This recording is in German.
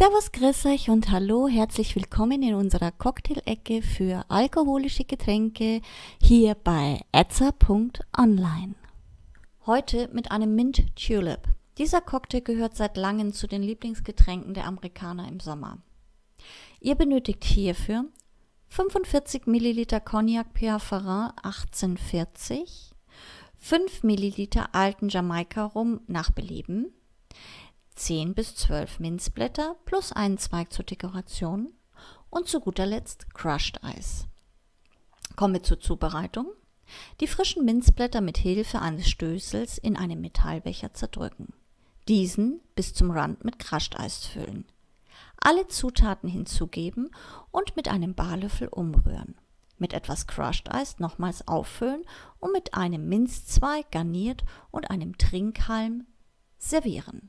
Servus, grüß euch und hallo, herzlich willkommen in unserer Cocktail-Ecke für alkoholische Getränke hier bei etza.online. Heute mit einem Mint Tulip. Dieser Cocktail gehört seit langem zu den Lieblingsgetränken der Amerikaner im Sommer. Ihr benötigt hierfür 45 Milliliter Cognac Ferrand 1840, 5 Milliliter alten Jamaika Rum nach Belieben, 10 bis 12 Minzblätter plus einen Zweig zur Dekoration und zu guter Letzt Crushed Eis. Kommen wir zur Zubereitung. Die frischen Minzblätter mit Hilfe eines Stößels in einem Metallbecher zerdrücken. Diesen bis zum Rand mit Crushed Eis füllen. Alle Zutaten hinzugeben und mit einem Barlöffel umrühren. Mit etwas Crushed Eis nochmals auffüllen und mit einem Minzzweig garniert und einem Trinkhalm servieren.